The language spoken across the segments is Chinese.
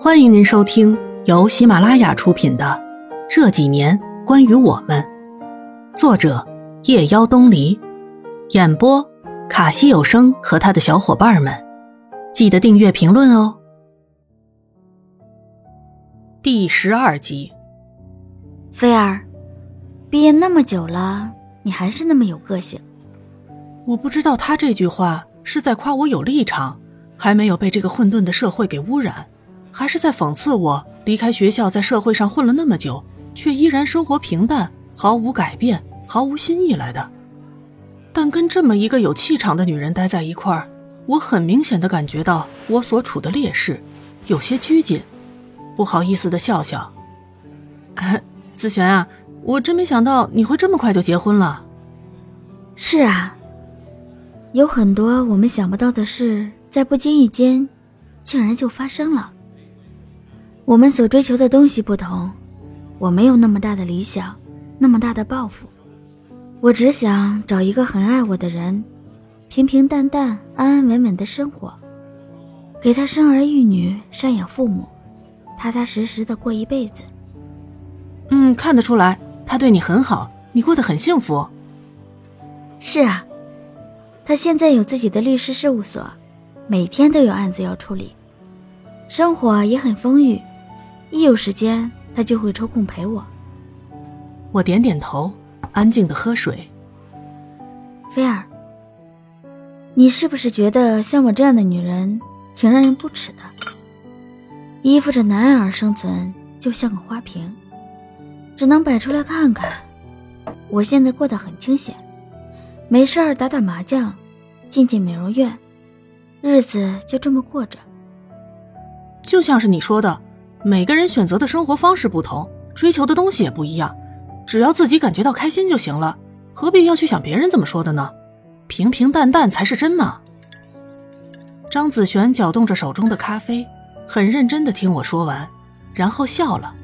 欢迎您收听由喜马拉雅出品的《这几年关于我们》，作者夜妖东篱，演播卡西有声和他的小伙伴们。记得订阅、评论哦。第十二集，菲儿，毕业那么久了，你还是那么有个性。我不知道他这句话是在夸我有立场，还没有被这个混沌的社会给污染。还是在讽刺我离开学校，在社会上混了那么久，却依然生活平淡，毫无改变，毫无新意来的。但跟这么一个有气场的女人待在一块儿，我很明显的感觉到我所处的劣势，有些拘谨，不好意思的笑笑。子璇啊，我真没想到你会这么快就结婚了。是啊，有很多我们想不到的事，在不经意间，竟然就发生了。我们所追求的东西不同，我没有那么大的理想，那么大的抱负，我只想找一个很爱我的人，平平淡淡、安安稳稳的生活，给他生儿育女、赡养父母，踏踏实实的过一辈子。嗯，看得出来，他对你很好，你过得很幸福。是啊，他现在有自己的律师事务所，每天都有案子要处理，生活也很丰裕。一有时间，他就会抽空陪我。我点点头，安静的喝水。菲儿，你是不是觉得像我这样的女人挺让人不齿的？依附着男人而生存，就像个花瓶，只能摆出来看看。我现在过得很清闲，没事儿打打麻将，进进美容院，日子就这么过着。就像是你说的。每个人选择的生活方式不同，追求的东西也不一样。只要自己感觉到开心就行了，何必要去想别人怎么说的呢？平平淡淡才是真嘛。张子璇搅动着手中的咖啡，很认真的听我说完，然后笑了。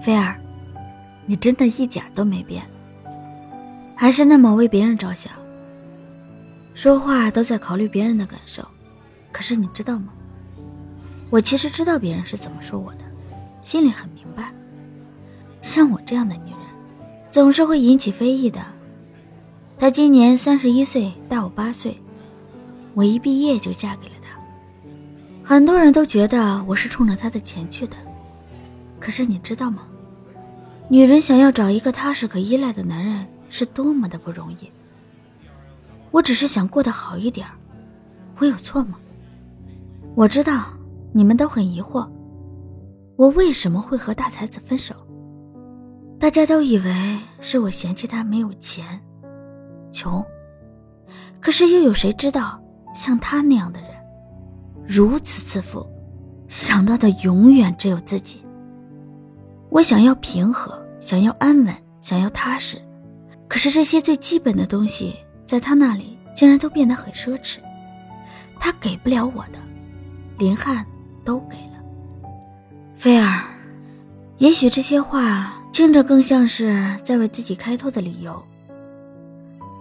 菲儿，你真的一点都没变，还是那么为别人着想，说话都在考虑别人的感受。可是你知道吗？我其实知道别人是怎么说我的，心里很明白。像我这样的女人，总是会引起非议的。她今年三十一岁，大我八岁，我一毕业就嫁给了他。很多人都觉得我是冲着他的钱去的，可是你知道吗？女人想要找一个踏实可依赖的男人，是多么的不容易。我只是想过得好一点我有错吗？我知道。你们都很疑惑，我为什么会和大才子分手？大家都以为是我嫌弃他没有钱，穷。可是又有谁知道，像他那样的人，如此自负，想到的永远只有自己。我想要平和，想要安稳，想要踏实，可是这些最基本的东西，在他那里竟然都变得很奢侈。他给不了我的，林汉。都给了，菲儿，也许这些话听着更像是在为自己开脱的理由，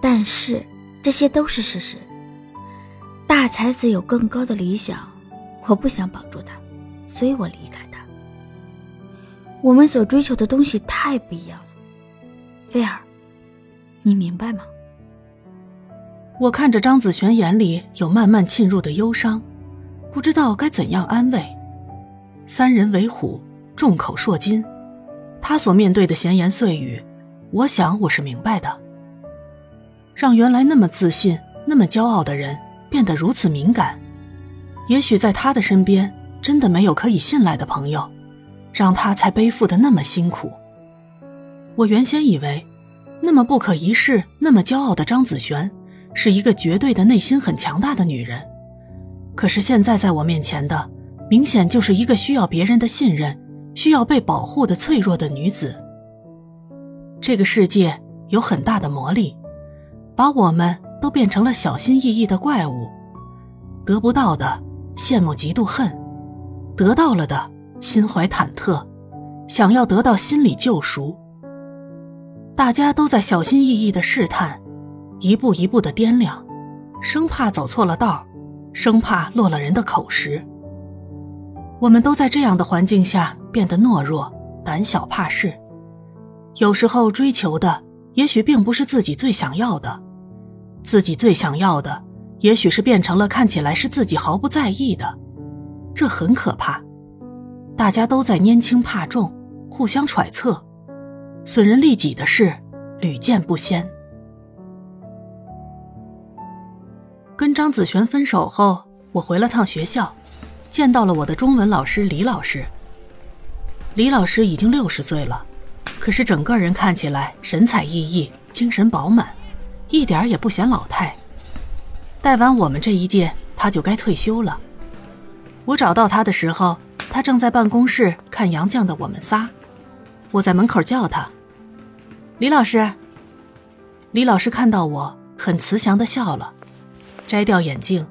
但是这些都是事实。大才子有更高的理想，我不想绑住他，所以我离开他。我们所追求的东西太不一样了，菲儿，你明白吗？我看着张子璇眼里有慢慢沁入的忧伤。不知道该怎样安慰，三人为虎，众口铄金。他所面对的闲言碎语，我想我是明白的。让原来那么自信、那么骄傲的人变得如此敏感，也许在他的身边真的没有可以信赖的朋友，让他才背负的那么辛苦。我原先以为，那么不可一世、那么骄傲的张子璇，是一个绝对的内心很强大的女人。可是现在在我面前的，明显就是一个需要别人的信任、需要被保护的脆弱的女子。这个世界有很大的魔力，把我们都变成了小心翼翼的怪物。得不到的羡慕、嫉妒、恨；得到了的心怀忐忑，想要得到心理救赎。大家都在小心翼翼的试探，一步一步的掂量，生怕走错了道儿生怕落了人的口实。我们都在这样的环境下变得懦弱、胆小怕事。有时候追求的也许并不是自己最想要的，自己最想要的也许是变成了看起来是自己毫不在意的，这很可怕。大家都在拈轻怕重，互相揣测，损人利己的事屡见不鲜。跟张子璇分手后，我回了趟学校，见到了我的中文老师李老师。李老师已经六十岁了。可是整个人看起来神采奕奕、精神饱满，一点也不显老态。带完我们这一届，他就该退休了。我找到他的时候，他正在办公室看杨绛的《我们仨》。我在门口叫他：“李老师。”李老师看到我，很慈祥的笑了，摘掉眼镜。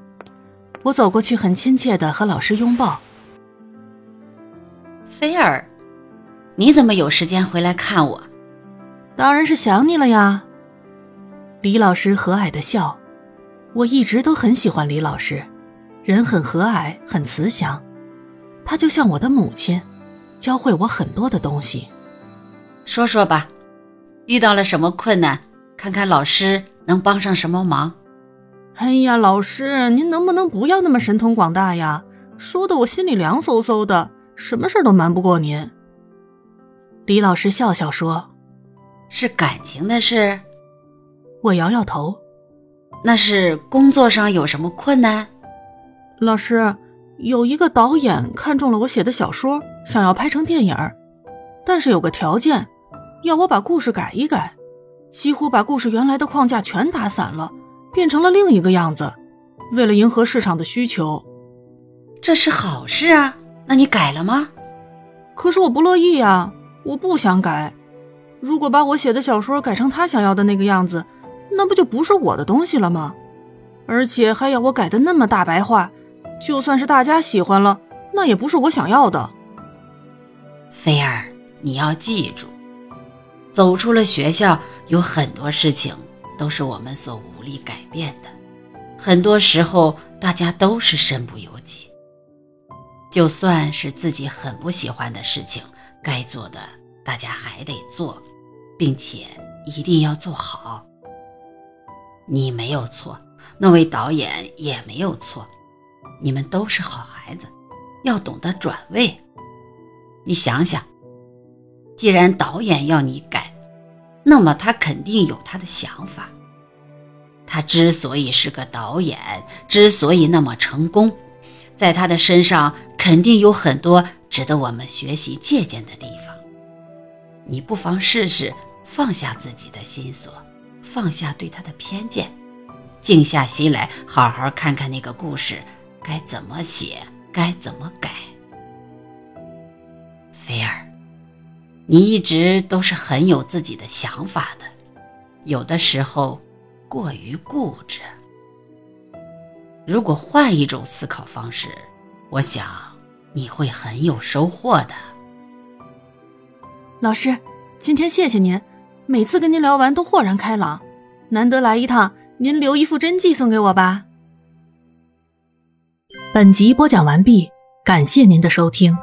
我走过去，很亲切的和老师拥抱。菲儿。你怎么有时间回来看我？当然是想你了呀。李老师和蔼的笑，我一直都很喜欢李老师，人很和蔼，很慈祥，他就像我的母亲，教会我很多的东西。说说吧，遇到了什么困难？看看老师能帮上什么忙。哎呀，老师，您能不能不要那么神通广大呀？说的我心里凉飕飕的，什么事都瞒不过您。李老师笑笑说：“是感情的事。”我摇摇头：“那是工作上有什么困难？”老师，有一个导演看中了我写的小说，想要拍成电影，但是有个条件，要我把故事改一改，几乎把故事原来的框架全打散了，变成了另一个样子。为了迎合市场的需求，这是好事啊。那你改了吗？可是我不乐意呀。我不想改，如果把我写的小说改成他想要的那个样子，那不就不是我的东西了吗？而且还要我改的那么大白话，就算是大家喜欢了，那也不是我想要的。菲儿，你要记住，走出了学校，有很多事情都是我们所无力改变的，很多时候大家都是身不由己。就算是自己很不喜欢的事情。该做的，大家还得做，并且一定要做好。你没有错，那位导演也没有错，你们都是好孩子，要懂得转位。你想想，既然导演要你改，那么他肯定有他的想法。他之所以是个导演，之所以那么成功，在他的身上肯定有很多。值得我们学习借鉴的地方，你不妨试试放下自己的心锁，放下对他的偏见，静下心来，好好看看那个故事该怎么写，该怎么改。菲儿，你一直都是很有自己的想法的，有的时候过于固执。如果换一种思考方式，我想。你会很有收获的，老师。今天谢谢您，每次跟您聊完都豁然开朗。难得来一趟，您留一副真迹送给我吧。本集播讲完毕，感谢您的收听。